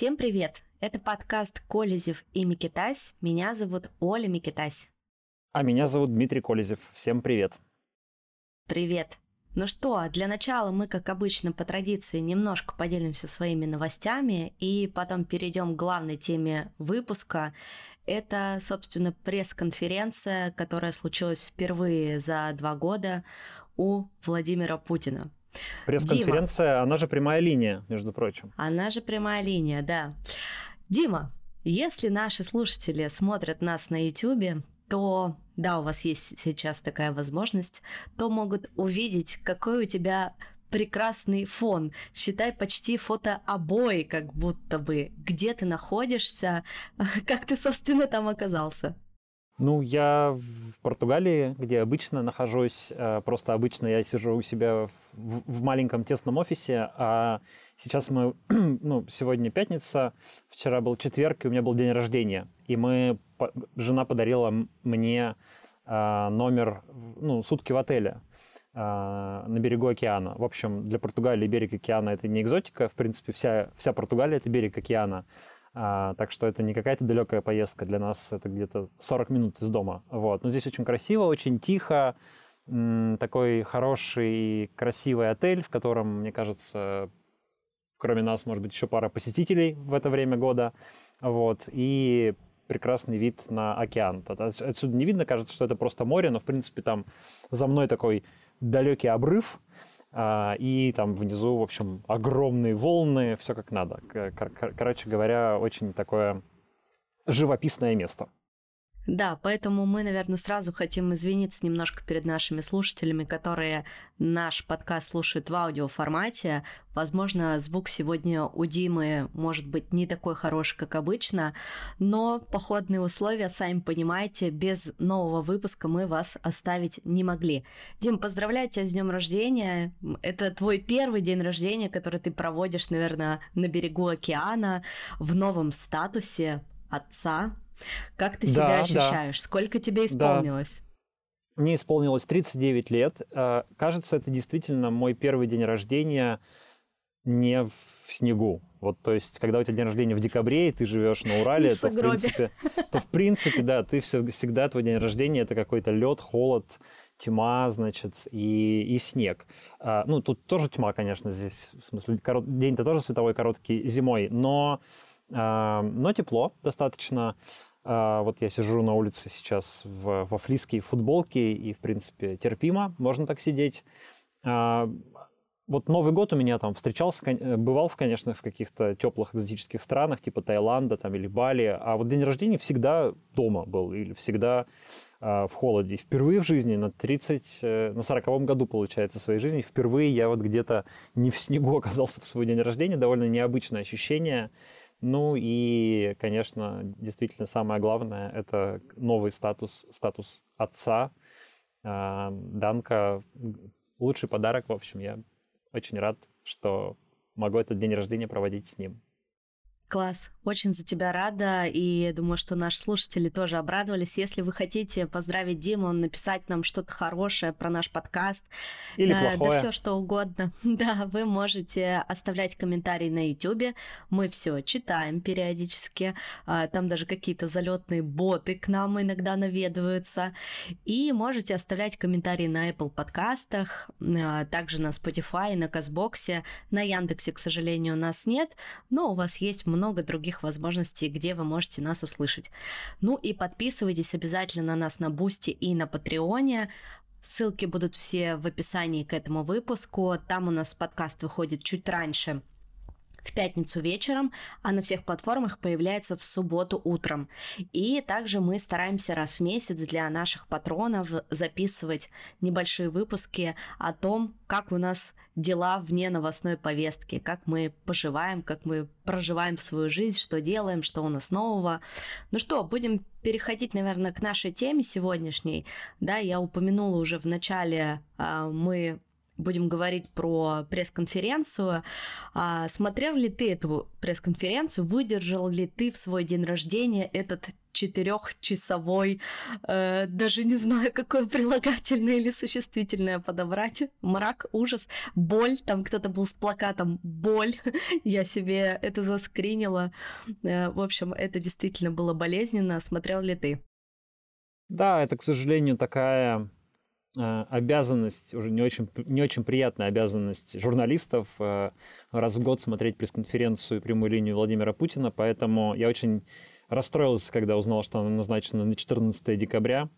Всем привет! Это подкаст «Колезев и Микитась». Меня зовут Оля Микитась. А меня зовут Дмитрий Колезев. Всем привет! Привет! Ну что, для начала мы, как обычно, по традиции немножко поделимся своими новостями и потом перейдем к главной теме выпуска. Это, собственно, пресс-конференция, которая случилась впервые за два года у Владимира Путина. Пресс-конференция, Дима, она же прямая линия, между прочим. Она же прямая линия, да. Дима, если наши слушатели смотрят нас на YouTube, то да, у вас есть сейчас такая возможность, то могут увидеть, какой у тебя прекрасный фон. Считай почти фото обои, как будто бы. Где ты находишься, как ты, собственно, там оказался. Ну, я в Португалии, где обычно нахожусь. Э, просто обычно я сижу у себя в, в маленьком тесном офисе, а сейчас мы, ну, сегодня пятница, вчера был четверг, и у меня был день рождения. И мы, жена подарила мне э, номер, ну, сутки в отеле э, на берегу океана. В общем, для Португалии берег океана это не экзотика. В принципе, вся, вся Португалия это берег океана. А, так что это не какая-то далекая поездка для нас, это где-то 40 минут из дома. Вот. Но здесь очень красиво, очень тихо, такой хороший, красивый отель, в котором, мне кажется, кроме нас, может быть, еще пара посетителей в это время года. Вот. И прекрасный вид на океан. Отсюда не видно, кажется, что это просто море, но, в принципе, там за мной такой далекий обрыв, и там внизу, в общем, огромные волны, все как надо. Короче говоря, очень такое живописное место. Да, поэтому мы, наверное, сразу хотим извиниться немножко перед нашими слушателями, которые наш подкаст слушают в аудиоформате. Возможно, звук сегодня у Димы может быть не такой хороший, как обычно, но походные условия, сами понимаете, без нового выпуска мы вас оставить не могли. Дим, поздравляю тебя с днем рождения. Это твой первый день рождения, который ты проводишь, наверное, на берегу океана в новом статусе отца, как ты себя да, ощущаешь? Да. Сколько тебе исполнилось? Да. Мне исполнилось 39 лет. Э, кажется, это действительно мой первый день рождения не в снегу. Вот, то есть, когда у тебя день рождения в декабре, и ты живешь на Урале, то в принципе, то в принципе, да, ты все, всегда твой день рождения это какой-то лед, холод, тьма, значит, и, и снег. А, ну, тут тоже тьма, конечно, здесь, в смысле, корот... день-то тоже световой короткий зимой, но, а, но тепло достаточно. А, вот я сижу на улице сейчас в, во флиске футболке, и, в принципе, терпимо, можно так сидеть. А, вот Новый год у меня там встречался, э, бывал, конечно, в каких-то теплых экзотических странах, типа Таиланда там, или Бали, а вот день рождения всегда дома был, или всегда э, в холоде. Впервые в жизни, на 30, э, на 40 году, получается, своей жизни, впервые я вот где-то не в снегу оказался в свой день рождения, довольно необычное ощущение. Ну и, конечно, действительно самое главное – это новый статус, статус отца. А, Данка – лучший подарок, в общем. Я очень рад, что могу этот день рождения проводить с ним. Класс, очень за тебя рада, и думаю, что наши слушатели тоже обрадовались. Если вы хотите поздравить Диму, написать нам что-то хорошее про наш подкаст, или да, плохое. да все что угодно, да, вы можете оставлять комментарии на YouTube. Мы все читаем периодически, а, там даже какие-то залетные боты к нам иногда наведываются, и можете оставлять комментарии на Apple подкастах, а, также на Spotify, на Castbox, на Яндексе, к сожалению, у нас нет, но у вас есть много много других возможностей, где вы можете нас услышать. Ну и подписывайтесь обязательно на нас на Boosty и на Patreon. Ссылки будут все в описании к этому выпуску. Там у нас подкаст выходит чуть раньше в пятницу вечером, а на всех платформах появляется в субботу утром. И также мы стараемся раз в месяц для наших патронов записывать небольшие выпуски о том, как у нас дела вне новостной повестки, как мы поживаем, как мы проживаем свою жизнь, что делаем, что у нас нового. Ну что, будем переходить, наверное, к нашей теме сегодняшней. Да, я упомянула уже в начале, а, мы будем говорить про пресс-конференцию. А, смотрел ли ты эту пресс-конференцию? Выдержал ли ты в свой день рождения этот четырехчасовой, э, даже не знаю, какое прилагательное или существительное подобрать. Мрак, ужас, боль. Там кто-то был с плакатом «боль». Я себе это заскринила. Э, в общем, это действительно было болезненно. Смотрел ли ты? Да, это, к сожалению, такая обязанность, уже не очень, не очень приятная обязанность журналистов э, раз в год смотреть пресс-конференцию прямую линию Владимира Путина, поэтому я очень расстроился, когда узнал, что она назначена на 14 декабря.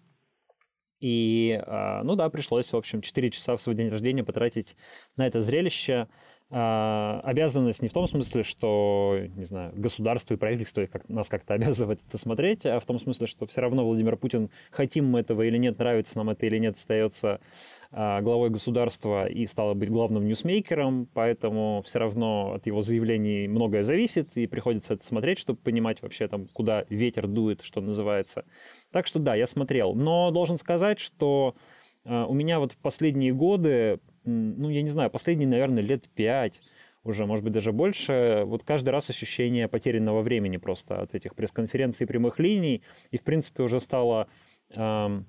И, а, ну да, пришлось, в общем, 4 часа в свой день рождения потратить на это зрелище. А, обязанность не в том смысле, что, не знаю, государство и правительство как, нас как-то обязывает это смотреть, а в том смысле, что все равно Владимир Путин, хотим мы этого или нет, нравится нам это или нет, остается а, главой государства и стало быть главным ньюсмейкером, поэтому все равно от его заявлений многое зависит, и приходится это смотреть, чтобы понимать вообще там, куда ветер дует, что называется. Так что да, я смотрел. Но должен сказать, что а, у меня вот в последние годы ну, я не знаю, последние, наверное, лет пять уже, может быть, даже больше, вот каждый раз ощущение потерянного времени просто от этих пресс-конференций прямых линий, и, в принципе, уже стало эм,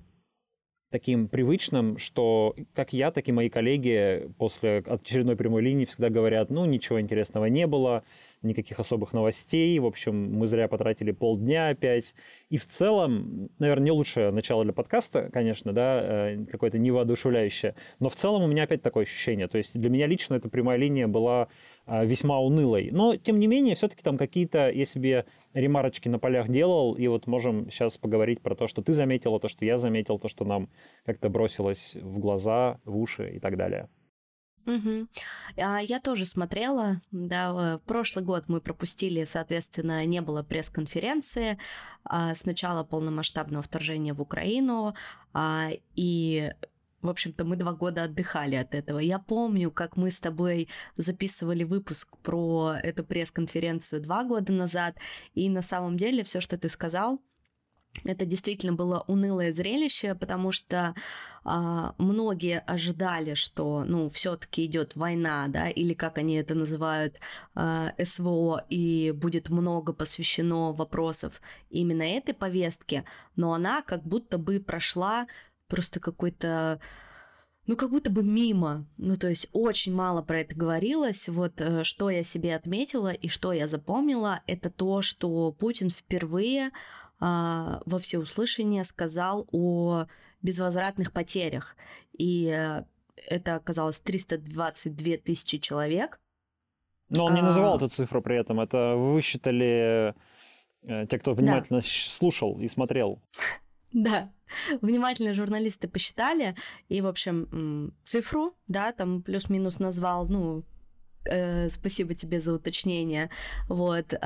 таким привычным, что как я, так и мои коллеги после очередной прямой линии всегда говорят, ну, ничего интересного не было, никаких особых новостей, в общем, мы зря потратили полдня опять. И в целом, наверное, не лучшее начало для подкаста, конечно, да, э, какое-то невоодушевляющее, но в целом у меня опять такое ощущение. То есть для меня лично эта прямая линия была а, весьма унылой. Но, тем не менее, все-таки там какие-то, я себе ремарочки на полях делал, и вот можем сейчас поговорить про то, что ты заметила, то, что я заметил, то, что нам как-то бросилось в глаза, в уши и так далее. Угу. Я тоже смотрела, да, прошлый год мы пропустили, соответственно, не было пресс-конференции а, с начала полномасштабного вторжения в Украину, а, и в общем-то, мы два года отдыхали от этого. Я помню, как мы с тобой записывали выпуск про эту пресс-конференцию два года назад, и на самом деле все, что ты сказал, это действительно было унылое зрелище, потому что а, многие ожидали, что, ну, все-таки идет война, да, или как они это называют, а, СВО, и будет много посвящено вопросов именно этой повестке, но она как будто бы прошла просто какой-то ну, как будто бы мимо. Ну, то есть очень мало про это говорилось. Вот э, что я себе отметила и что я запомнила, это то, что Путин впервые а, во всеуслышание сказал о безвозвратных потерях. И э, это оказалось 322 тысячи человек. Но он не называл а... эту цифру при этом. Это высчитали э, те, кто внимательно да. слушал и смотрел. Да, внимательно журналисты посчитали, и, в общем, цифру, да, там плюс-минус назвал, ну, Э, спасибо тебе за уточнение. Вот, э,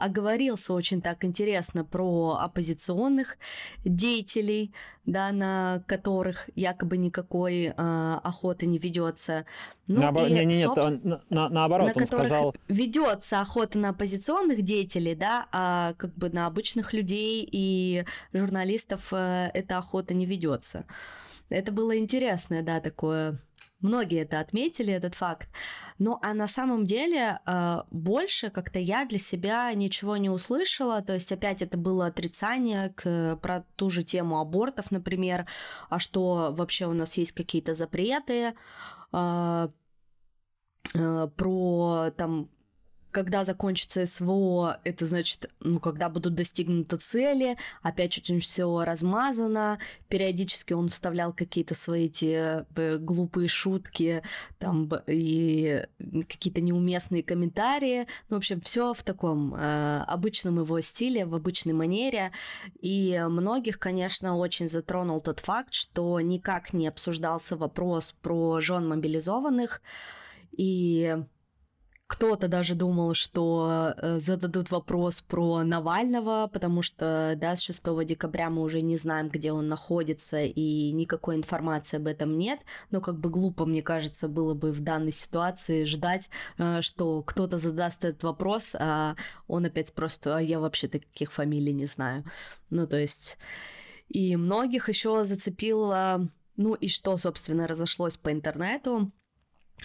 оговорился очень так интересно про оппозиционных деятелей, да, на которых якобы никакой э, охоты не ведется. Ну, Наобор... и, не, не, нет, он, на, на, наоборот, на он сказал... ведется охота на оппозиционных деятелей, да, а как бы на обычных людей и журналистов э, эта охота не ведется. Это было интересное, да, такое Многие это отметили, этот факт. Ну, а на самом деле э, больше как-то я для себя ничего не услышала. То есть опять это было отрицание к, про ту же тему абортов, например. А что вообще у нас есть какие-то запреты. Э, э, про там когда закончится СВО, это значит, ну, когда будут достигнуты цели, опять очень все размазано, периодически он вставлял какие-то свои эти э, глупые шутки, там, и какие-то неуместные комментарии, ну, в общем, все в таком э, обычном его стиле, в обычной манере, и многих, конечно, очень затронул тот факт, что никак не обсуждался вопрос про жен мобилизованных, и кто-то даже думал, что э, зададут вопрос про Навального, потому что, да, с 6 декабря мы уже не знаем, где он находится, и никакой информации об этом нет. Но как бы глупо, мне кажется, было бы в данной ситуации ждать, э, что кто-то задаст этот вопрос, а он опять спросит, а я вообще таких фамилий не знаю. Ну, то есть... И многих еще зацепило, ну и что, собственно, разошлось по интернету,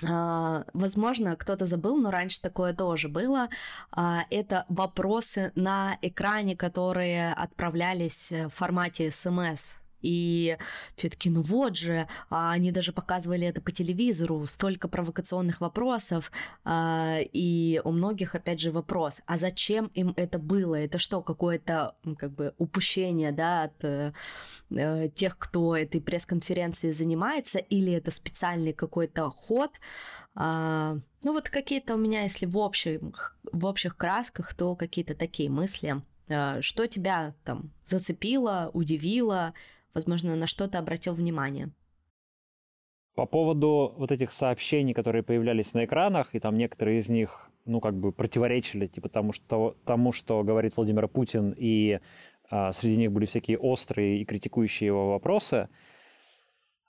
возможно, кто-то забыл, но раньше такое тоже было. А, это вопросы на экране, которые отправлялись в формате смс. И все таки ну вот же, а они даже показывали это по телевизору, столько провокационных вопросов, а, и у многих, опять же, вопрос, а зачем им это было? Это что, какое-то, как бы, упущение, да, от э, э тех, кто этой пресс-конференцией занимается, или это специальный какой-то ход? А, ну вот какие-то у меня, если в общих, в общих красках, то какие-то такие мысли. Что тебя там зацепило, удивило, возможно, на что-то обратил внимание. По поводу вот этих сообщений, которые появлялись на экранах, и там некоторые из них, ну, как бы противоречили, типа тому, что, тому, что говорит Владимир Путин, и а, среди них были всякие острые и критикующие его вопросы.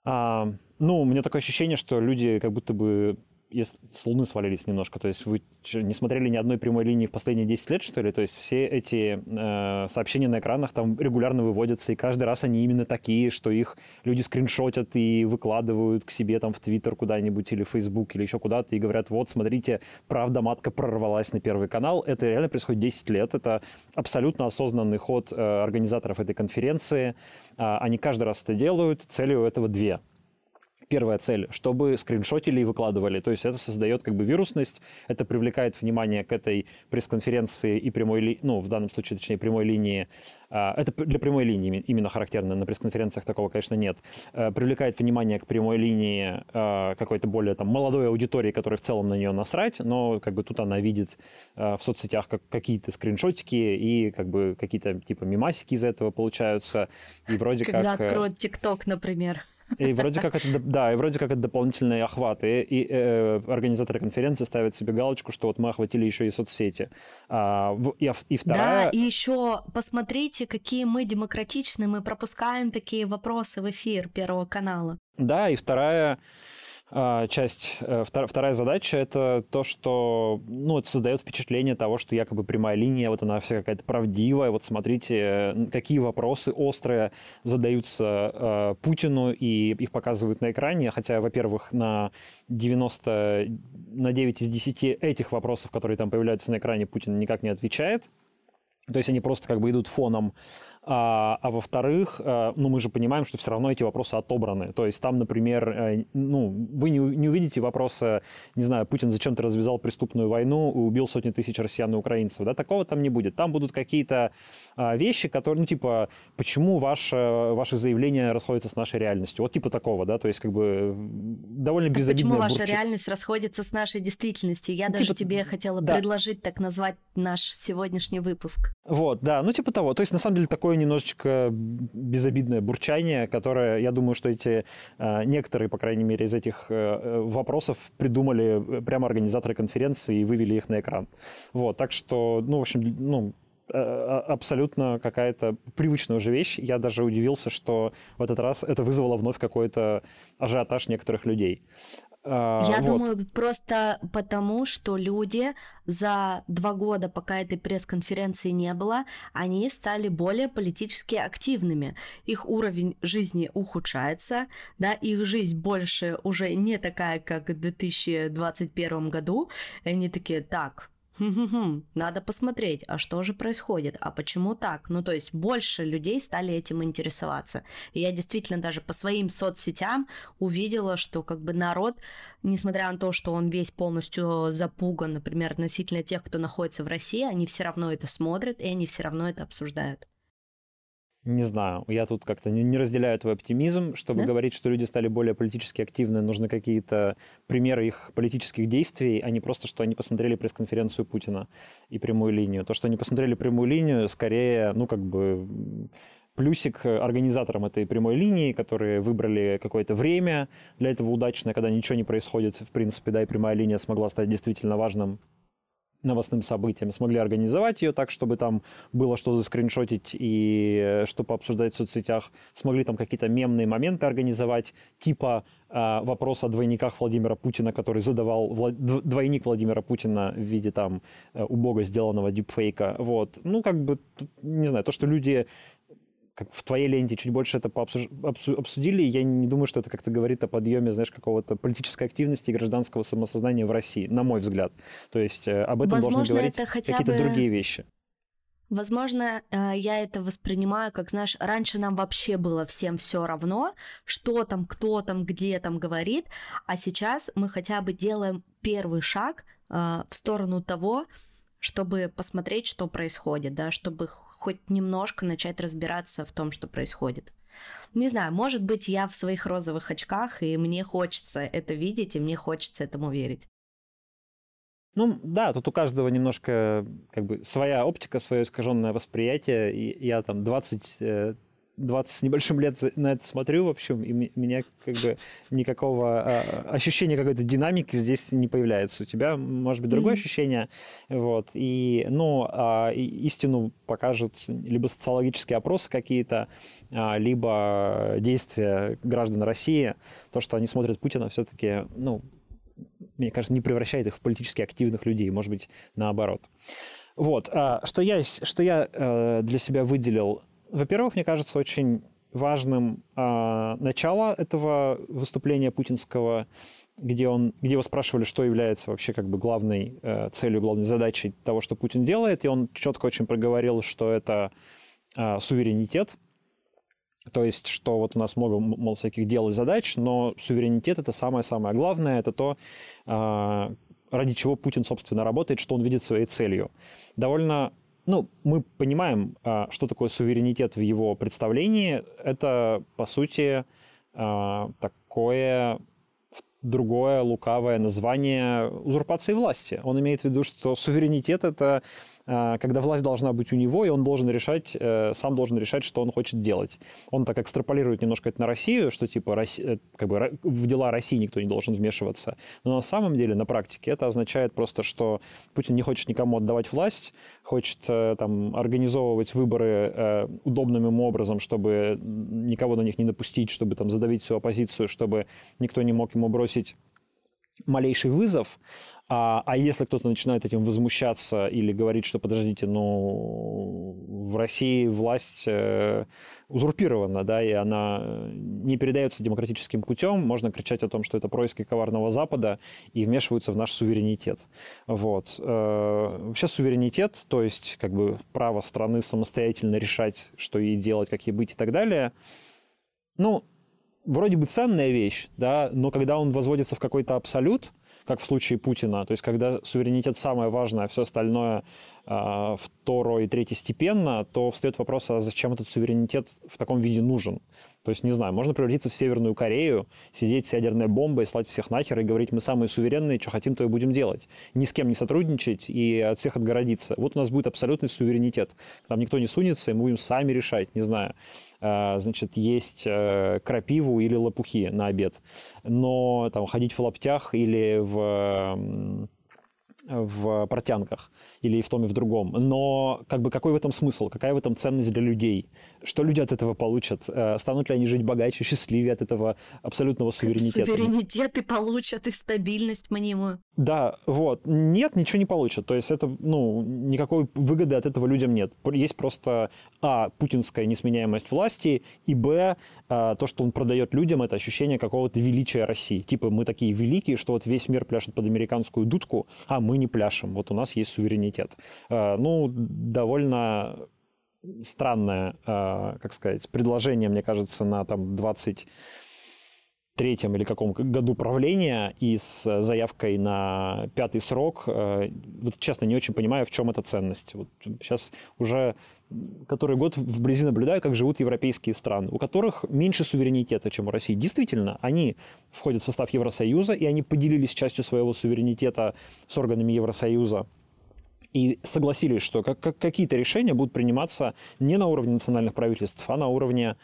А, ну, у меня такое ощущение, что люди как будто бы если с Луны свалились немножко. То есть вы не смотрели ни одной прямой линии в последние 10 лет, что ли? То есть все эти э, сообщения на экранах там регулярно выводятся, и каждый раз они именно такие, что их люди скриншотят и выкладывают к себе там в Твиттер куда-нибудь или в Фейсбук или еще куда-то и говорят, вот, смотрите, правда матка прорвалась на Первый канал. Это реально происходит 10 лет. Это абсолютно осознанный ход э, организаторов этой конференции. Э, они каждый раз это делают. Целью этого две – первая цель, чтобы скриншотили и выкладывали. То есть это создает как бы вирусность, это привлекает внимание к этой пресс-конференции и прямой, ну, в данном случае, точнее, прямой линии. А, это для прямой линии именно характерно, на пресс-конференциях такого, конечно, нет. Э, привлекает внимание к прямой линии а, какой-то более там молодой аудитории, которая в целом на нее насрать, но как бы тут она видит а, в соцсетях как какие-то скриншотики и как бы какие-то типа мимасики из этого получаются. И вроде Когда как... Э, откроют ТикТок, например. И вроде как это, да, и вроде как это дополнительный охват. И, и э, организаторы конференции ставят себе галочку, что вот мы охватили еще и соцсети. А, в, и, и вторая... Да, и еще посмотрите, какие мы демократичны, мы пропускаем такие вопросы в эфир Первого канала. Да, и вторая часть, э, вторая задача — это то, что ну, это создает впечатление того, что якобы прямая линия, вот она вся какая-то правдивая, вот смотрите, какие вопросы острые задаются э, Путину, и их показывают на экране, хотя, во-первых, на 90, на 9 из 10 этих вопросов, которые там появляются на экране, Путин никак не отвечает, то есть они просто как бы идут фоном а, а во-вторых, а, ну, мы же понимаем, что все равно эти вопросы отобраны. То есть там, например, э, ну, вы не, не увидите вопроса, не знаю, Путин зачем-то развязал преступную войну и убил сотни тысяч россиян и украинцев. Да, такого там не будет. Там будут какие-то а, вещи, которые, ну, типа, почему ваше, ваше заявление расходится с нашей реальностью. Вот типа такого, да, то есть как бы довольно так безобидная Почему ваша реальность расходится с нашей действительностью? Я даже типа, тебе хотела да. предложить так назвать наш сегодняшний выпуск. Вот, да, ну типа того. То есть на самом деле такой такое немножечко безобидное бурчание, которое, я думаю, что эти э, некоторые, по крайней мере, из этих э, вопросов придумали прямо организаторы конференции и вывели их на экран. Вот, так что, ну, в общем, ну, э, абсолютно какая-то привычная уже вещь. Я даже удивился, что в этот раз это вызвало вновь какой-то ажиотаж некоторых людей. А, Я вот. думаю, просто потому, что люди за два года, пока этой пресс-конференции не было, они стали более политически активными. Их уровень жизни ухудшается, да, их жизнь больше уже не такая, как в 2021 году. И они такие, так, надо посмотреть, а что же происходит, а почему так? Ну, то есть больше людей стали этим интересоваться. И я действительно даже по своим соцсетям увидела, что как бы народ, несмотря на то, что он весь полностью запуган, например, относительно тех, кто находится в России, они все равно это смотрят, и они все равно это обсуждают. Не знаю, я тут как-то не, разделяю твой оптимизм. Чтобы да? говорить, что люди стали более политически активны, нужны какие-то примеры их политических действий, а не просто, что они посмотрели пресс-конференцию Путина и прямую линию. То, что они посмотрели прямую линию, скорее, ну, как бы плюсик организаторам этой прямой линии, которые выбрали какое-то время для этого удачное, когда ничего не происходит, в принципе, да, и прямая линия смогла стать действительно важным новостным событиям, смогли организовать ее так, чтобы там было что заскриншотить и э, что пообсуждать в соцсетях, смогли там какие-то мемные моменты организовать, типа э, вопрос о двойниках Владимира Путина, который задавал Вла... двойник Владимира Путина в виде там э, убого сделанного дипфейка. Вот. Ну, как бы, не знаю, то, что люди как в твоей ленте чуть больше это пообсуж... обсудили. Я не думаю, что это как-то говорит о подъеме, знаешь, какого-то политической активности и гражданского самосознания в России, на мой взгляд. То есть э, об этом Возможно, должны говорить какие-то бы... другие вещи. Возможно, э, я это воспринимаю, как, знаешь, раньше нам вообще было всем все равно, что там, кто там, где там говорит, а сейчас мы хотя бы делаем первый шаг э, в сторону того, чтобы посмотреть, что происходит, да, чтобы хоть немножко начать разбираться в том, что происходит. Не знаю, может быть, я в своих розовых очках, и мне хочется это видеть, и мне хочется этому верить. Ну да, тут у каждого немножко как бы своя оптика, свое искаженное восприятие. И я там 20 20 с небольшим лет на это смотрю, в общем, и меня как бы никакого а, ощущения какой-то динамики здесь не появляется. У тебя, может быть, другое mm-hmm. ощущение. Вот. И, ну, а, истину покажут либо социологические опросы какие-то, а, либо действия граждан России. То, что они смотрят Путина, все-таки, ну, мне кажется, не превращает их в политически активных людей. Может быть, наоборот. Вот. Что я, что я э, для себя выделил во-первых, мне кажется очень важным э, начало этого выступления путинского, где, он, где его спрашивали, что является вообще как бы главной э, целью, главной задачей того, что Путин делает, и он четко очень проговорил, что это э, суверенитет, то есть, что вот у нас много, мол, всяких дел и задач, но суверенитет это самое-самое главное, это то, э, ради чего Путин, собственно, работает, что он видит своей целью. Довольно ну, мы понимаем, а, что такое суверенитет в его представлении. Это, по сути, а, такое другое лукавое название узурпации власти. Он имеет в виду, что суверенитет — это когда власть должна быть у него, и он должен решать, э, сам должен решать, что он хочет делать. Он так экстраполирует немножко это на Россию, что типа э, как бы в дела России никто не должен вмешиваться. Но на самом деле, на практике, это означает просто, что Путин не хочет никому отдавать власть, хочет э, там организовывать выборы удобным ему образом, чтобы никого на них не допустить, чтобы там задавить всю оппозицию, чтобы никто не мог ему бросить малейший вызов, а, а если кто-то начинает этим возмущаться или говорить, что подождите, ну в России власть э, узурпирована, да, и она не передается демократическим путем, можно кричать о том, что это происки коварного Запада и вмешиваются в наш суверенитет. Вот. Э, вообще суверенитет, то есть как бы право страны самостоятельно решать, что ей делать, как ей быть и так далее, ну, вроде бы ценная вещь, да, но когда он возводится в какой-то абсолют, как в случае Путина. То есть, когда суверенитет самое важное, а все остальное э, второе и третьестепенно, то встает вопрос, а зачем этот суверенитет в таком виде нужен? То есть, не знаю, можно превратиться в Северную Корею, сидеть с ядерной бомбой, слать всех нахер и говорить, мы самые суверенные, что хотим, то и будем делать. Ни с кем не сотрудничать и от всех отгородиться. Вот у нас будет абсолютный суверенитет. Там никто не сунется, и мы будем сами решать, не знаю, а, значит, есть э, крапиву или лопухи на обед. Но там ходить в лаптях или в в портянках или в том и в другом. Но как бы какой в этом смысл? Какая в этом ценность для людей? Что люди от этого получат? Э, станут ли они жить богаче, счастливее от этого абсолютного суверенитета? Суверенитет и получат, и стабильность мнимую. Да, вот. Нет, ничего не получат. То есть это, ну, никакой выгоды от этого людям нет. Есть просто, а, путинская несменяемость власти, и, б, то, что он продает людям, это ощущение какого-то величия России. Типа, мы такие великие, что вот весь мир пляшет под американскую дудку, а мы не пляшем. Вот у нас есть суверенитет. А, ну, довольно странное, а, как сказать, предложение, мне кажется, на там 20 третьем или каком году правления и с заявкой на пятый срок. Вот честно, не очень понимаю, в чем эта ценность. Вот сейчас уже который год вблизи наблюдаю, как живут европейские страны, у которых меньше суверенитета, чем у России. Действительно, они входят в состав Евросоюза, и они поделились частью своего суверенитета с органами Евросоюза и согласились, что как, как, какие-то решения будут приниматься не на уровне национальных правительств, а на уровне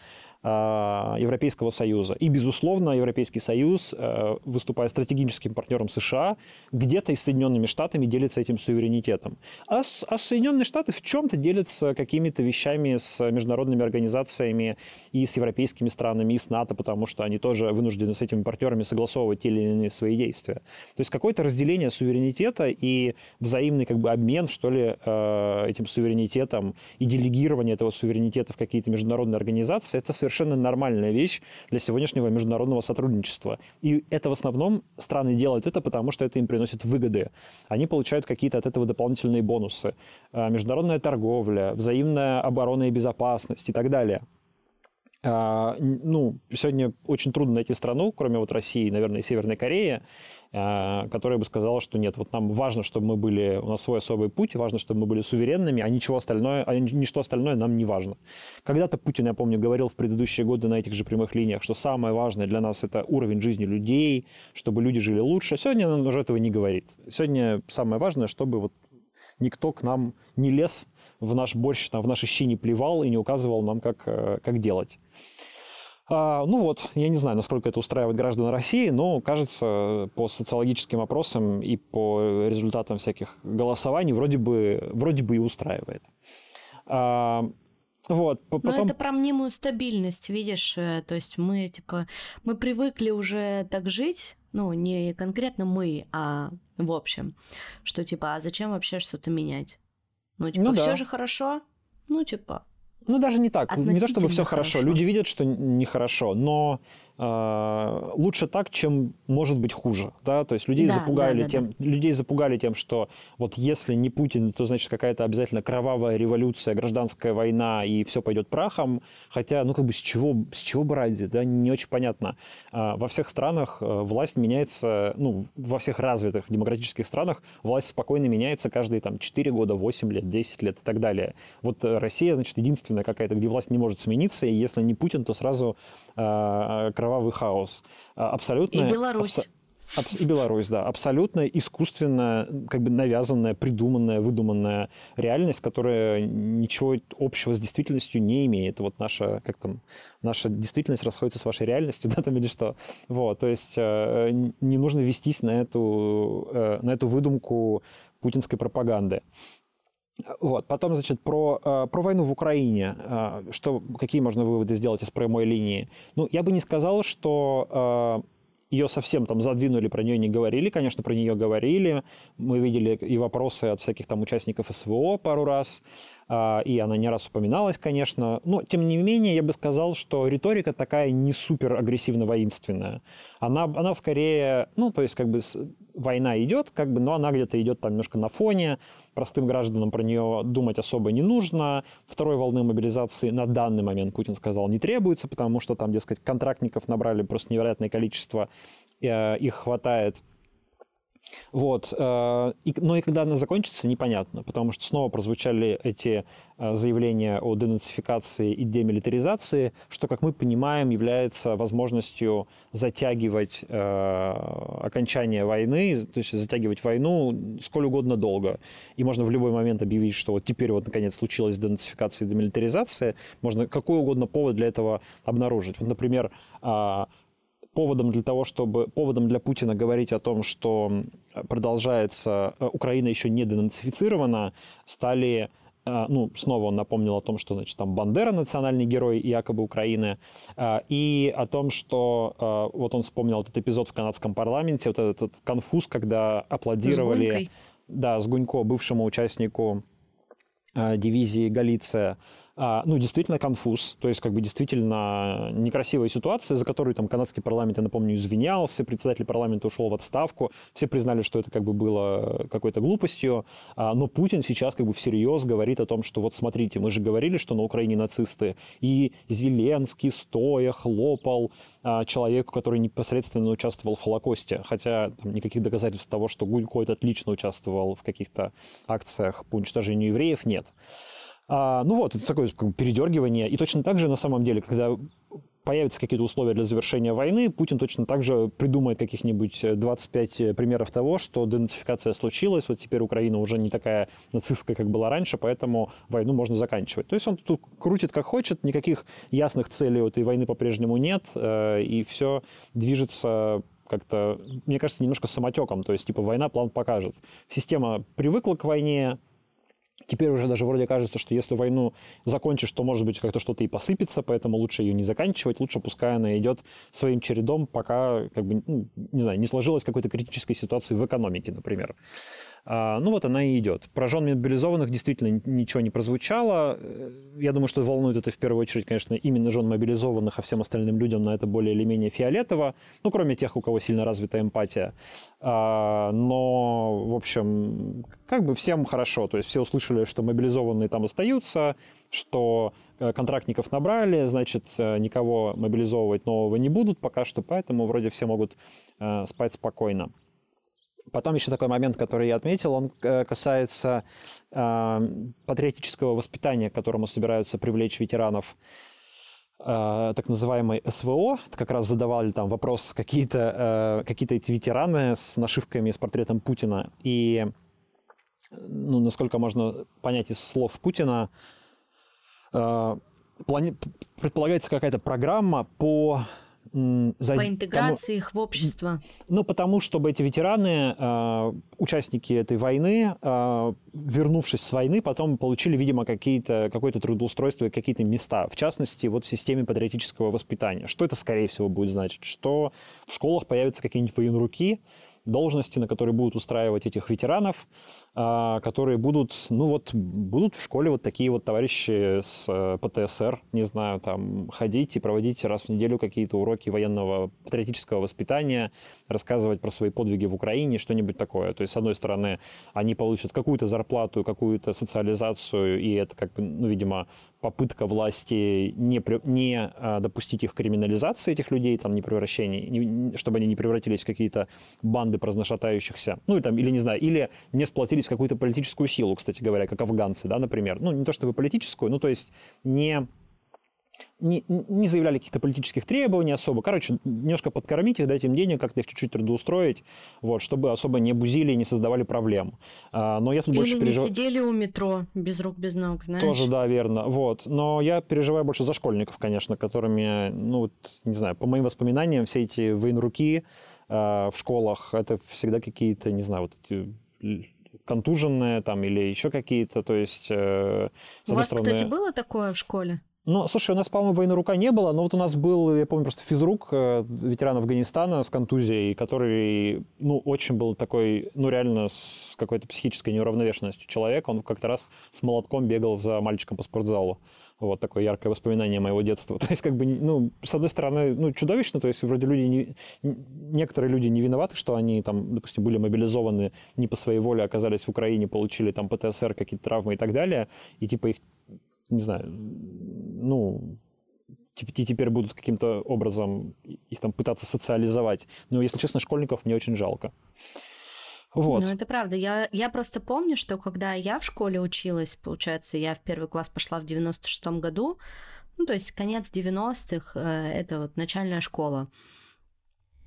Европейского Союза. И, безусловно, Европейский Союз, э, выступая стратегическим партнером США, где-то и с Соединенными Штатами делится этим суверенитетом. А, с, а Соединенные Штаты в чем-то делятся какими-то вещами с международными организациями и с европейскими странами, и с НАТО, потому что они тоже вынуждены с этими партнерами согласовывать те или иные свои действия. То есть какое-то разделение суверенитета и взаимный как бы обмен, что ли, э, этим суверенитетом и делегирование этого суверенитета в какие-то международные организации, это совершенно нормальная вещь для сегодняшнего международного сотрудничества. И это в основном страны делают это, потому что это им приносит выгоды. Они получают какие-то от этого дополнительные бонусы. А, международная торговля, взаимная оборона и безопасность и так далее. А, ну, сегодня очень трудно найти страну, кроме вот России, наверное, и Северной Кореи, а, которая бы сказала, что нет, вот нам важно, чтобы мы были, у нас свой особый путь, важно, чтобы мы были суверенными, а ничего остальное, а ничто остальное нам не важно. Когда-то Путин, я помню, говорил в предыдущие годы на этих же прямых линиях, что самое важное для нас это уровень жизни людей, чтобы люди жили лучше. Сегодня он уже этого не говорит. Сегодня самое важное, чтобы вот никто к нам не лез в наш борщ, там, в наши щи не плевал и не указывал нам, как, э, как делать. А, ну вот, я не знаю, насколько это устраивает граждан России, но, кажется, по социологическим опросам и по результатам всяких голосований вроде бы, вроде бы и устраивает. А, вот, потом... Но это про мнимую стабильность, видишь, э, то есть мы, типа, мы привыкли уже так жить, ну, не конкретно мы, а в общем, что, типа, а зачем вообще что-то менять? Ну, типа, ну, все да. же хорошо. Ну, типа. Ну, даже не так. Не то, чтобы все хорошо. хорошо. Люди видят, что нехорошо, но лучше так, чем может быть хуже. Да? То есть людей, да, запугали да, тем, да. людей запугали тем, что вот если не Путин, то значит какая-то обязательно кровавая революция, гражданская война, и все пойдет прахом. Хотя, ну как бы с чего, с чего бы ради, да, не очень понятно. Э, во всех странах э, власть меняется, ну, во всех развитых демократических странах власть спокойно меняется каждые там 4 года, 8 лет, 10 лет и так далее. Вот э, Россия, значит, единственная какая-то, где власть не может смениться, и если не Путин, то сразу э, кровавый хаос. А, абсолютно... И Беларусь. Абс... И Беларусь, да. Абсолютно искусственно, как бы навязанная, придуманная, выдуманная реальность, которая ничего общего с действительностью не имеет. Вот наша, как там, наша действительность расходится с вашей реальностью, да, там или что. Вот, то есть э, не нужно вестись на эту, э, на эту выдумку путинской пропаганды. Вот. Потом, значит, про, э, про войну в Украине. Э, что, какие можно выводы сделать из прямой линии? Ну, я бы не сказал, что э, ее совсем там задвинули, про нее не говорили. Конечно, про нее говорили. Мы видели и вопросы от всяких там участников СВО пару раз. И она не раз упоминалась, конечно. Но, тем не менее, я бы сказал, что риторика такая не супер агрессивно-воинственная. Она, она скорее, ну, то есть, как бы война идет, как бы, но она где-то идет там немножко на фоне. Простым гражданам про нее думать особо не нужно. Второй волны мобилизации на данный момент, Путин сказал, не требуется, потому что там, дескать, контрактников набрали просто невероятное количество, э, их хватает. Вот. Э, но и когда она закончится, непонятно, потому что снова прозвучали эти э, заявления о денацификации и демилитаризации, что, как мы понимаем, является возможностью затягивать э, окончание войны, то есть затягивать войну сколь угодно долго. И можно в любой момент объявить, что вот теперь вот наконец случилась денацификация и демилитаризация. Можно какой угодно повод для этого обнаружить. Вот, например, а, поводом для того, чтобы поводом для Путина говорить о том, что продолжается э, Украина еще не денацифицирована, стали э, ну, снова он напомнил о том, что, значит, там Бандера национальный герой якобы Украины, э, и о том, что вот он вспомнил этот эпизод в канадском парламенте, вот этот, конфуз, когда аплодировали... С да, с Гунько, бывшему участнику дивизии Галиция, ну, действительно конфуз, то есть как бы действительно некрасивая ситуация, за которую там канадский парламент, я напомню, извинялся, председатель парламента ушел в отставку, все признали, что это как бы было какой-то глупостью, а, но Путин сейчас как бы всерьез говорит о том, что вот смотрите, мы же говорили, что на Украине нацисты, и Зеленский стоя хлопал а, человеку, который непосредственно участвовал в Холокосте, хотя там, никаких доказательств того, что Гулько этот лично участвовал в каких-то акциях по уничтожению евреев, нет. А, ну вот, это такое передергивание. И точно так же на самом деле, когда появятся какие-то условия для завершения войны, Путин точно так же придумает каких-нибудь 25 примеров того, что денацификация случилась, вот теперь Украина уже не такая нацистская, как была раньше, поэтому войну можно заканчивать. То есть он тут крутит как хочет, никаких ясных целей у этой войны по-прежнему нет, э, и все движется как-то, мне кажется, немножко самотеком. То есть, типа, война план покажет. Система привыкла к войне, Теперь уже даже вроде кажется, что если войну закончишь, то, может быть, как-то что-то и посыпется, поэтому лучше ее не заканчивать, лучше пускай она идет своим чередом, пока, как бы, ну, не знаю, не сложилась какой-то критической ситуации в экономике, например. А, ну вот она и идет. Про жен мобилизованных действительно ничего не прозвучало. Э, я думаю, что волнует это в первую очередь, конечно, именно жен мобилизованных, а всем остальным людям на это более или менее фиолетово. Ну, кроме тех, у кого сильно развита эмпатия. А, но, в общем, как бы всем хорошо. То есть все услышали, что мобилизованные там остаются, что э, контрактников набрали, значит, э, никого мобилизовывать нового не будут пока что, поэтому вроде все могут спать спокойно. Потом еще такой момент, который я отметил, он э, касается э, патриотического воспитания, к которому собираются привлечь ветеранов э, так называемой СВО. Как раз задавали там вопрос какие-то э, какие эти ветераны с нашивками с портретом Путина. И ну, насколько можно понять из слов Путина, э, плани... предполагается какая-то программа по за... По интеграции тому... их в общество. Ну, потому чтобы эти ветераны, э, участники этой войны, э, вернувшись с войны, потом получили, видимо, какие-то, какое-то трудоустройство и какие-то места. В частности, вот в системе патриотического воспитания. Что это, скорее всего, будет значить? Что в школах появятся какие-нибудь военруки, должности, на которые будут устраивать этих ветеранов, а, которые будут, ну вот, будут в школе вот такие вот товарищи с э, ПТСР, не знаю, там, ходить и проводить раз в неделю какие-то уроки военного патриотического воспитания, рассказывать про свои подвиги в Украине, что-нибудь такое. То есть, с одной стороны, они получат какую-то зарплату, какую-то социализацию, и это, как бы, ну, видимо, попытка власти не, не а, допустить их криминализации, этих людей, там, не превращений, чтобы они не превратились в какие-то банды праздношатающихся, ну, и там, или, не знаю, или не сплотились в какую-то политическую силу, кстати говоря, как афганцы, да, например. Ну, не то чтобы политическую, ну, то есть не не, не заявляли каких-то политических требований особо. Короче, немножко подкормить их, дать им денег, как-то их чуть-чуть трудоустроить, вот, чтобы особо не бузили и не создавали проблем. А, но я тут Или больше не пережив... сидели у метро без рук, без ног, знаешь? Тоже, да, верно. Вот. Но я переживаю больше за школьников, конечно, которыми, ну, вот, не знаю, по моим воспоминаниям, все эти военруки э, в школах, это всегда какие-то, не знаю, вот эти контуженные там или еще какие-то, то есть... Э, у вас, стороны... кстати, было такое в школе? Ну, слушай, у нас, по-моему, войны рука не было, но вот у нас был, я помню, просто физрук, э, ветеран Афганистана с контузией, который, ну, очень был такой, ну, реально с какой-то психической неуравновешенностью человека. Он как-то раз с молотком бегал за мальчиком по спортзалу. Вот такое яркое воспоминание моего детства. То есть, как бы, ну, с одной стороны, ну, чудовищно, то есть, вроде люди, не, некоторые люди не виноваты, что они там, допустим, были мобилизованы не по своей воле, оказались в Украине, получили там ПТСР, какие-то травмы и так далее, и типа их не знаю, ну, и теперь будут каким-то образом их там пытаться социализовать. Но, если честно, школьников мне очень жалко. Вот. Ну, это правда. Я, я просто помню, что когда я в школе училась, получается, я в первый класс пошла в 96-м году, ну, то есть конец 90-х, э, это вот начальная школа.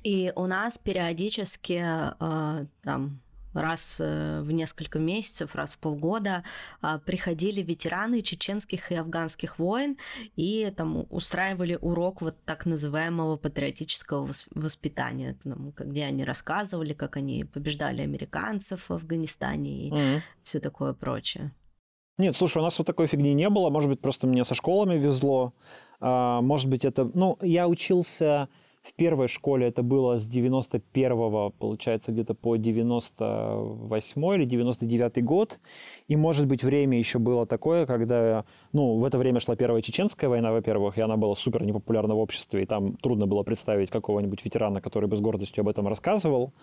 И у нас периодически э, там раз э, в несколько месяцев, раз в полгода а, приходили ветераны чеченских и афганских войн и там устраивали урок вот так называемого патриотического воспитания, где они рассказывали, как они побеждали американцев в Афганистане и mm-hmm. все такое прочее. Нет, слушай, у нас вот такой фигни не было. Может быть, просто мне со школами везло. А, может быть, это... Ну, я учился в первой школе это было с 91 получается, где-то по 98 или 99 год. И, может быть, время еще было такое, когда, ну, в это время шла Первая Чеченская война, во-первых, и она была супер непопулярна в обществе, и там трудно было представить какого-нибудь ветерана, который бы с гордостью об этом рассказывал.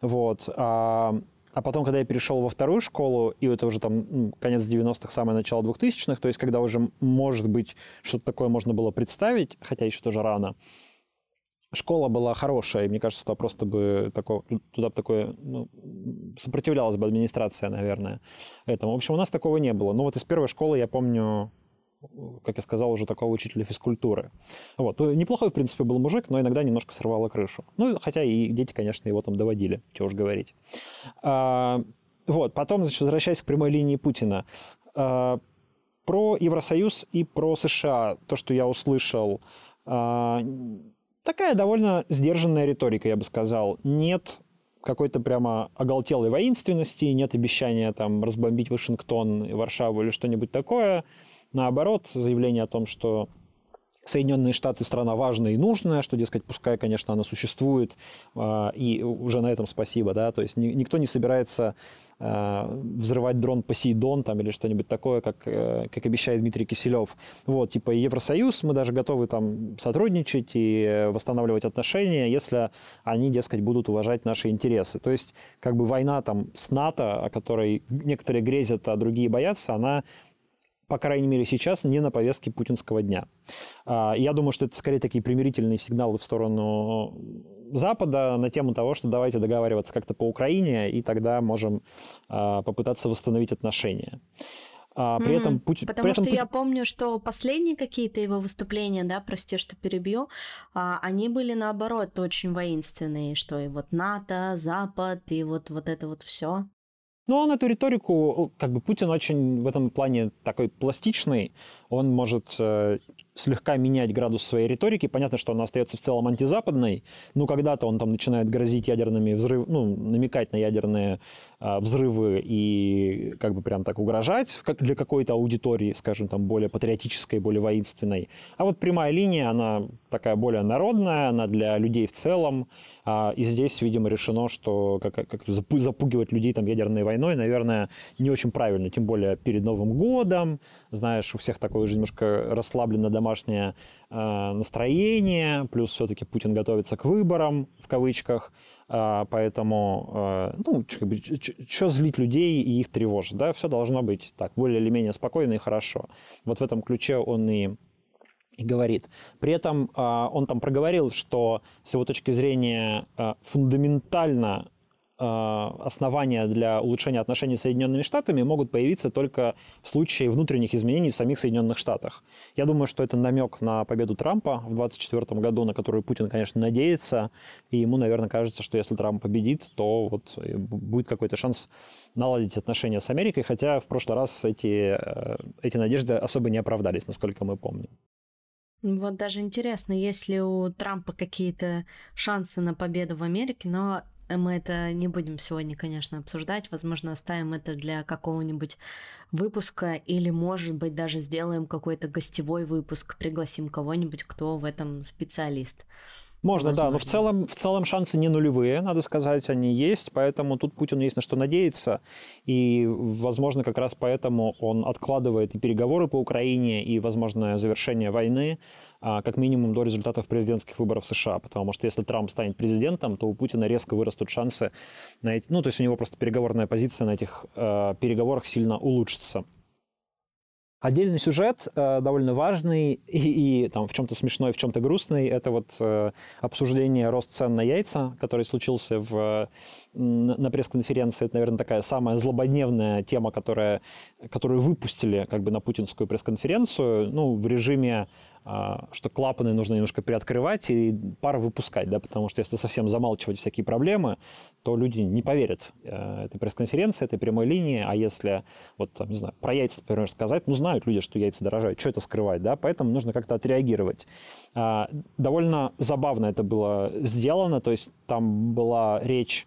Вот. А, а потом, когда я перешел во вторую школу, и это уже там ну, конец 90-х, самое начало 2000-х, то есть когда уже, может быть, что-то такое можно было представить, хотя еще тоже рано, школа была хорошая, и мне кажется, туда просто бы такое, туда бы такое ну, сопротивлялась бы администрация, наверное, этому. В общем, у нас такого не было. Но вот из первой школы я помню, как я сказал, уже такого учителя физкультуры. Вот. Неплохой, в принципе, был мужик, но иногда немножко срывало крышу. Ну, хотя и дети, конечно, его там доводили, чего уж говорить. А, вот. Потом, значит, возвращаясь к прямой линии Путина. А, про Евросоюз и про США. То, что я услышал, а, такая довольно сдержанная риторика, я бы сказал. Нет какой-то прямо оголтелой воинственности, нет обещания там разбомбить Вашингтон, Варшаву или что-нибудь такое. Наоборот, заявление о том, что Соединенные Штаты страна важная и нужная, что, дескать, пускай, конечно, она существует, а, и уже на этом спасибо, да, то есть никто не собирается а, взрывать дрон Посейдон там или что-нибудь такое, как, э, как обещает Дмитрий Киселев. Вот, типа Евросоюз, мы даже готовы там сотрудничать и восстанавливать отношения, если они, дескать, будут уважать наши интересы. То есть, как бы война там с НАТО, о которой некоторые грезят, а другие боятся, она по крайней мере, сейчас не на повестке путинского дня. А, я думаю, что это скорее такие примирительные сигналы в сторону Запада на тему того, что давайте договариваться как-то по Украине, и тогда можем а, попытаться восстановить отношения. А, при mm-hmm. этом Путин... Потому при этом что Путин... я помню, что последние какие-то его выступления, да, прости, что перебью, а, они были наоборот очень воинственные, что и вот НАТО, Запад, и вот, вот это вот все. Но он эту риторику, как бы Путин очень в этом плане такой пластичный, он может э, слегка менять градус своей риторики. Понятно, что она остается в целом антизападной, но когда-то он там начинает грозить ядерными взрывами, ну, намекать на ядерные э, взрывы и как бы прям так угрожать как для какой-то аудитории, скажем, там более патриотической, более воинственной. А вот прямая линия, она такая более народная, она для людей в целом. А, и здесь, видимо, решено, что как, как запугивать людей там ядерной войной, наверное, не очень правильно, тем более перед Новым годом. Знаешь, у всех такое же немножко расслаблено домашнее э, настроение, плюс все-таки Путин готовится к выборам, в кавычках, э, поэтому, ну, что злить людей и их тревожить, да, все должно быть так, более или менее спокойно и хорошо. Вот в этом ключе он и и говорит. При этом а, он там проговорил, что с его точки зрения а, фундаментально а, основания для улучшения отношений с Соединенными Штатами могут появиться только в случае внутренних изменений в самих Соединенных Штатах. Я думаю, что это намек на победу Трампа в 2024 году, на которую Путин, конечно, надеется. И ему, наверное, кажется, что если Трамп победит, то вот будет какой-то шанс наладить отношения с Америкой, хотя в прошлый раз эти, э, эти надежды особо не оправдались, насколько мы помним. Вот даже интересно, есть ли у Трампа какие-то шансы на победу в Америке, но мы это не будем сегодня, конечно, обсуждать. Возможно, оставим это для какого-нибудь выпуска или, может быть, даже сделаем какой-то гостевой выпуск, пригласим кого-нибудь, кто в этом специалист. Можно, Возможно. да, но в целом, в целом шансы не нулевые, надо сказать, они есть, поэтому тут Путин есть на что надеяться, и, возможно, как раз поэтому он откладывает и переговоры по Украине, и, возможно, завершение войны, а, как минимум до результатов президентских выборов в США, потому что если Трамп станет президентом, то у Путина резко вырастут шансы на эти, ну, то есть у него просто переговорная позиция на этих э, переговорах сильно улучшится. Отдельный сюжет, э, довольно важный и, и там в чем-то смешной, в чем-то грустный, это вот э, обсуждение рост цен на яйца, который случился в, на пресс-конференции. Это, наверное, такая самая злободневная тема, которая, которую выпустили как бы на путинскую пресс-конференцию, ну, в режиме что клапаны нужно немножко приоткрывать и пар выпускать, да, потому что если совсем замалчивать всякие проблемы, то люди не поверят э, этой пресс-конференции, этой прямой линии, а если, вот, там, не знаю, про яйца, например, сказать, ну, знают люди, что яйца дорожают, что это скрывать, да, поэтому нужно как-то отреагировать. А, довольно забавно это было сделано, то есть там была речь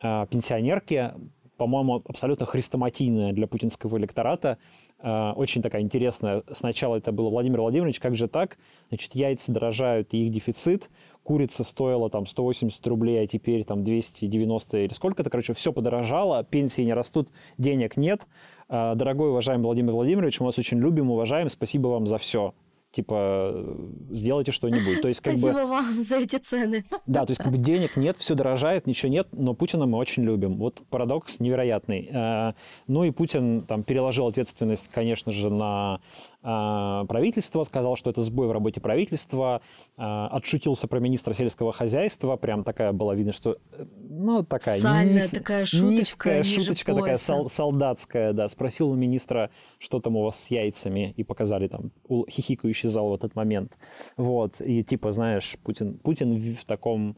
пенсионерки, по-моему, абсолютно хрестоматийная для путинского электората. Э, очень такая интересная. Сначала это было Владимир Владимирович, как же так? Значит, яйца дорожают, и их дефицит. Курица стоила там 180 рублей, а теперь там 290 или сколько-то. Короче, все подорожало, пенсии не растут, денег нет. Э, дорогой, уважаемый Владимир Владимирович, мы вас очень любим, уважаем, спасибо вам за все. Типа, сделайте что-нибудь. То есть, как Спасибо бы... вам за эти цены. Да, то есть, как бы денег нет, все дорожает, ничего нет, но Путина мы очень любим. Вот парадокс невероятный. Э, ну и Путин там переложил ответственность, конечно же, на э, правительство, сказал, что это сбой в работе правительства, э, отшутился про министра сельского хозяйства, прям такая была видно, что, ну, такая, низ... такая шуточка, шуточка, такая сол- солдатская, да. Спросил у министра, что там у вас с яйцами, и показали там хихикающий исчезал в этот момент. Вот, и типа, знаешь, Путин, Путин в таком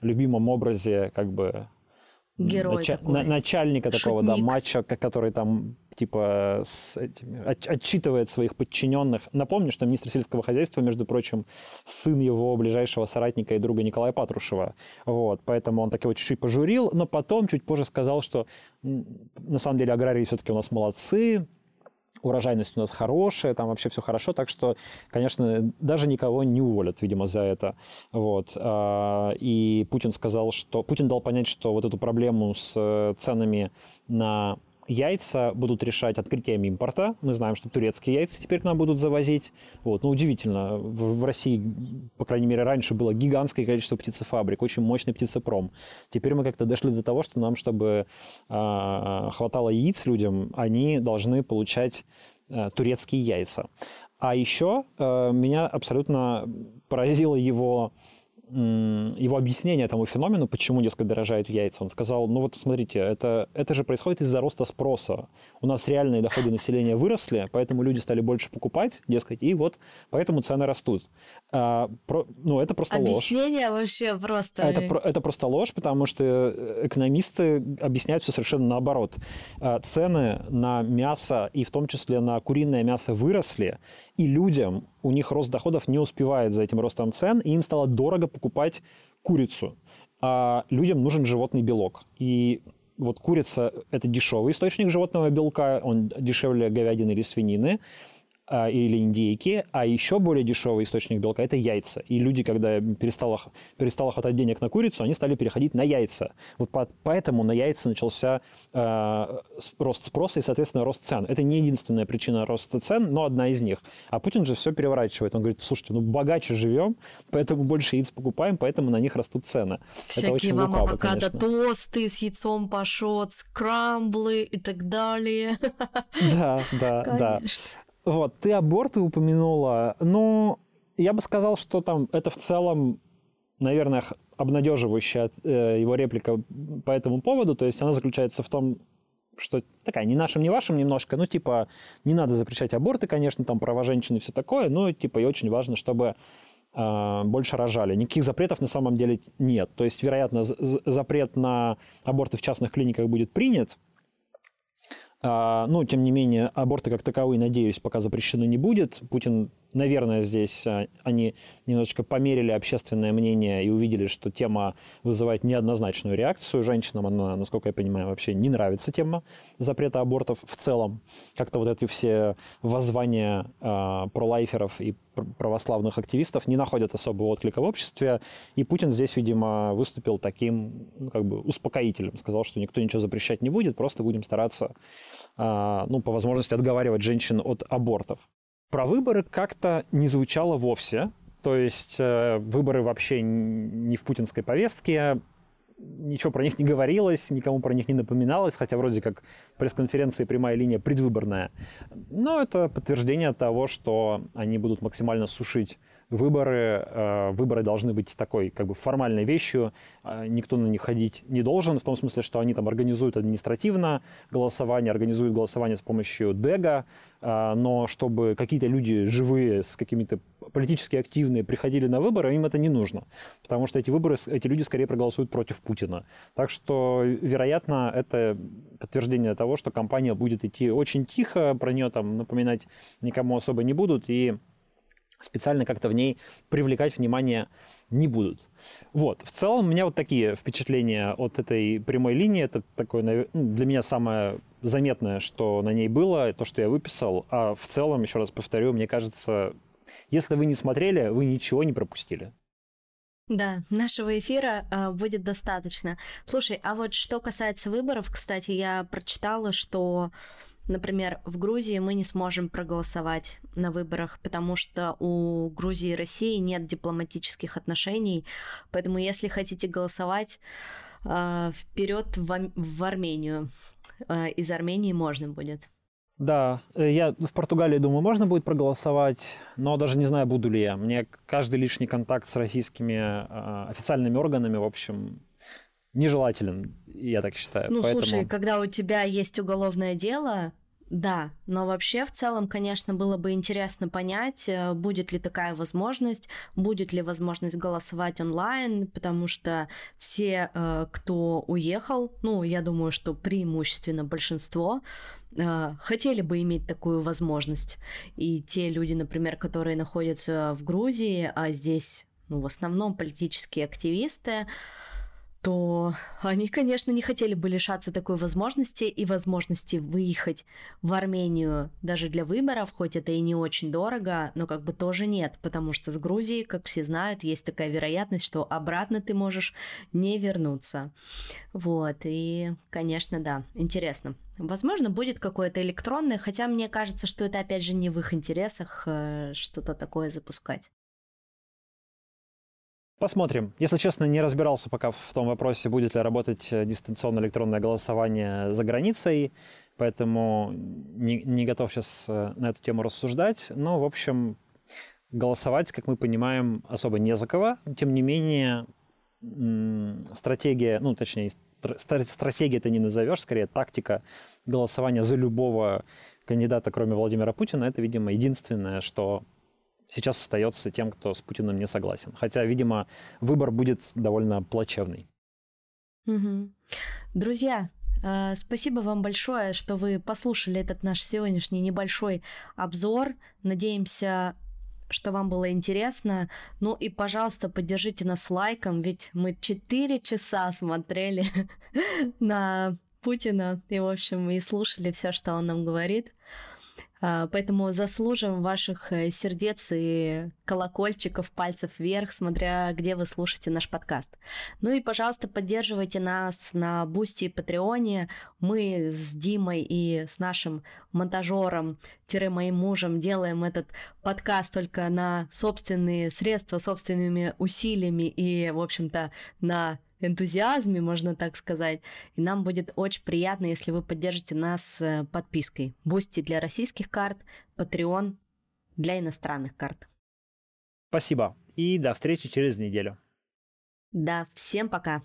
любимом образе как бы Герой нача- такой. На- начальника Шутник. такого, да, матча, который там типа с этими, от- отчитывает своих подчиненных. Напомню, что министр сельского хозяйства, между прочим, сын его ближайшего соратника и друга Николая Патрушева. Вот, поэтому он так его чуть-чуть пожурил, но потом чуть позже сказал, что на самом деле аграрии все-таки у нас молодцы, урожайность у нас хорошая, там вообще все хорошо, так что, конечно, даже никого не уволят, видимо, за это. Вот. А, и Путин сказал, что... Путин дал понять, что вот эту проблему с э, ценами на яйца будут решать открытием импорта. Мы знаем, что турецкие яйца теперь к нам будут завозить. Вот. Ну, удивительно, в, в России, по крайней мере, раньше было гигантское количество птицефабрик, очень мощный птицепром. Теперь мы как-то дошли до того, что нам, чтобы э, хватало яиц людям, они должны получать э, турецкие яйца. А еще э, меня абсолютно поразило его его объяснение этому феномену, почему, дескать, дорожают яйца, он сказал, ну вот смотрите, это, это же происходит из-за роста спроса. У нас реальные доходы населения выросли, поэтому люди стали больше покупать, дескать, и вот поэтому цены растут. А, про, ну, это просто объяснение ложь. Объяснение вообще просто... Это, это просто ложь, потому что э, экономисты объясняют все совершенно наоборот. А, цены на мясо, и в том числе на куриное мясо, выросли, и людям у них рост доходов не успевает за этим ростом цен, и им стало дорого покупать курицу. А людям нужен животный белок. И вот курица – это дешевый источник животного белка, он дешевле говядины или свинины. А, или индейки, а еще более дешевый источник белка – это яйца. И люди, когда перестало, перестало хватать денег на курицу, они стали переходить на яйца. Вот по, поэтому на яйца начался э, рост спроса и, соответственно, рост цен. Это не единственная причина роста цен, но одна из них. А Путин же все переворачивает. Он говорит, слушайте, ну богаче живем, поэтому больше яиц покупаем, поэтому на них растут цены. Всякие это очень вам лукаво, авокадо конечно. тосты с яйцом пашот, скрамблы и так далее. Да, да, да. Вот, ты аборты упомянула. Ну, я бы сказал, что там это в целом, наверное, обнадеживающая э, его реплика по этому поводу. То есть она заключается в том, что такая не нашим, не вашим немножко, ну, типа, не надо запрещать аборты, конечно, там права женщины и все такое, но, типа, и очень важно, чтобы э, больше рожали. Никаких запретов на самом деле нет. То есть, вероятно, запрет на аборты в частных клиниках будет принят, а, ну, тем не менее, аборты как таковые, надеюсь, пока запрещены не будет. Путин наверное, здесь а, они немножечко померили общественное мнение и увидели, что тема вызывает неоднозначную реакцию. Женщинам она, насколько я понимаю, вообще не нравится тема запрета абортов в целом. Как-то вот эти все воззвания э, пролайферов и православных активистов не находят особого отклика в обществе. И Путин здесь, видимо, выступил таким ну, как бы успокоителем. Сказал, что никто ничего запрещать не будет, просто будем стараться, э, ну, по возможности отговаривать женщин от абортов. Про выборы как-то не звучало вовсе. То есть э, выборы вообще не в путинской повестке, ничего про них не говорилось, никому про них не напоминалось, хотя вроде как пресс-конференция прямая линия предвыборная. Но это подтверждение того, что они будут максимально сушить выборы, э, выборы должны быть такой как бы формальной вещью, э, никто на них ходить не должен, в том смысле, что они там организуют административно голосование, организуют голосование с помощью ДЭГа, э, но чтобы какие-то люди живые, с какими-то политически активные приходили на выборы, им это не нужно, потому что эти выборы, эти люди скорее проголосуют против Путина. Так что, вероятно, это подтверждение того, что кампания будет идти очень тихо, про нее там напоминать никому особо не будут, и специально как-то в ней привлекать внимание не будут. Вот. В целом, у меня вот такие впечатления от этой прямой линии. Это такое ну, для меня самое заметное, что на ней было, то, что я выписал. А в целом, еще раз повторю, мне кажется, если вы не смотрели, вы ничего не пропустили. Да, нашего эфира э, будет достаточно. Слушай, а вот что касается выборов, кстати, я прочитала, что Например, в Грузии мы не сможем проголосовать на выборах, потому что у Грузии и России нет дипломатических отношений. Поэтому, если хотите голосовать, э, вперед в, Армению. Э, из Армении можно будет. Да, э, я в Португалии думаю, можно будет проголосовать, но даже не знаю, буду ли я. Мне каждый лишний контакт с российскими официальными органами, в общем, нежелателен, я так считаю. Ну, Поэтому... слушай, когда у тебя есть уголовное дело, да, но вообще в целом, конечно, было бы интересно понять, э, будет ли такая возможность, будет ли возможность голосовать онлайн, потому что все, э, кто уехал, ну, я думаю, что преимущественно большинство, э, хотели бы иметь такую возможность. И те люди, например, которые находятся в Грузии, а здесь, ну, в основном политические активисты, то они, конечно, не хотели бы лишаться такой возможности и возможности выехать в Армению даже для выборов, хоть это и не очень дорого, но как бы тоже нет, потому что с Грузией, как все знают, есть такая вероятность, что обратно ты можешь не вернуться. Вот, и, конечно, да, интересно. Возможно, будет какое-то электронное, хотя мне кажется, что это, опять же, не в их интересах э, что-то такое запускать. Посмотрим. Если честно, не разбирался пока в том вопросе, будет ли работать э, дистанционное электронное голосование за границей, поэтому не, не готов сейчас э, на эту тему рассуждать. Но, в общем, голосовать, как мы понимаем, особо не за кого. Тем не менее, стратегия, ну, точнее, стратегия это не назовешь, скорее тактика голосования за любого кандидата, кроме Владимира Путина, это, видимо, единственное, что сейчас остается тем, кто с Путиным не согласен. Хотя, видимо, выбор будет довольно плачевный. Угу. Друзья, э, Спасибо вам большое, что вы послушали этот наш сегодняшний небольшой обзор. Надеемся, что вам было интересно. Ну и, пожалуйста, поддержите нас лайком, ведь мы 4 часа смотрели на Путина и, в общем, и слушали все, что он нам говорит. А, поэтому заслужим ваших э, сердец и колокольчиков, пальцев вверх, смотря где вы слушаете наш подкаст. Ну и, пожалуйста, поддерживайте нас на Boosty и Patreon. Мы с Димой и с нашим монтажером, моим мужем, делаем этот подкаст только на собственные средства, собственными усилиями и, в общем-то, на энтузиазме, можно так сказать. И нам будет очень приятно, если вы поддержите нас э, подпиской. Boosty для российских карт, Patreon для иностранных карт. Спасибо. И до встречи через неделю. Да, всем пока.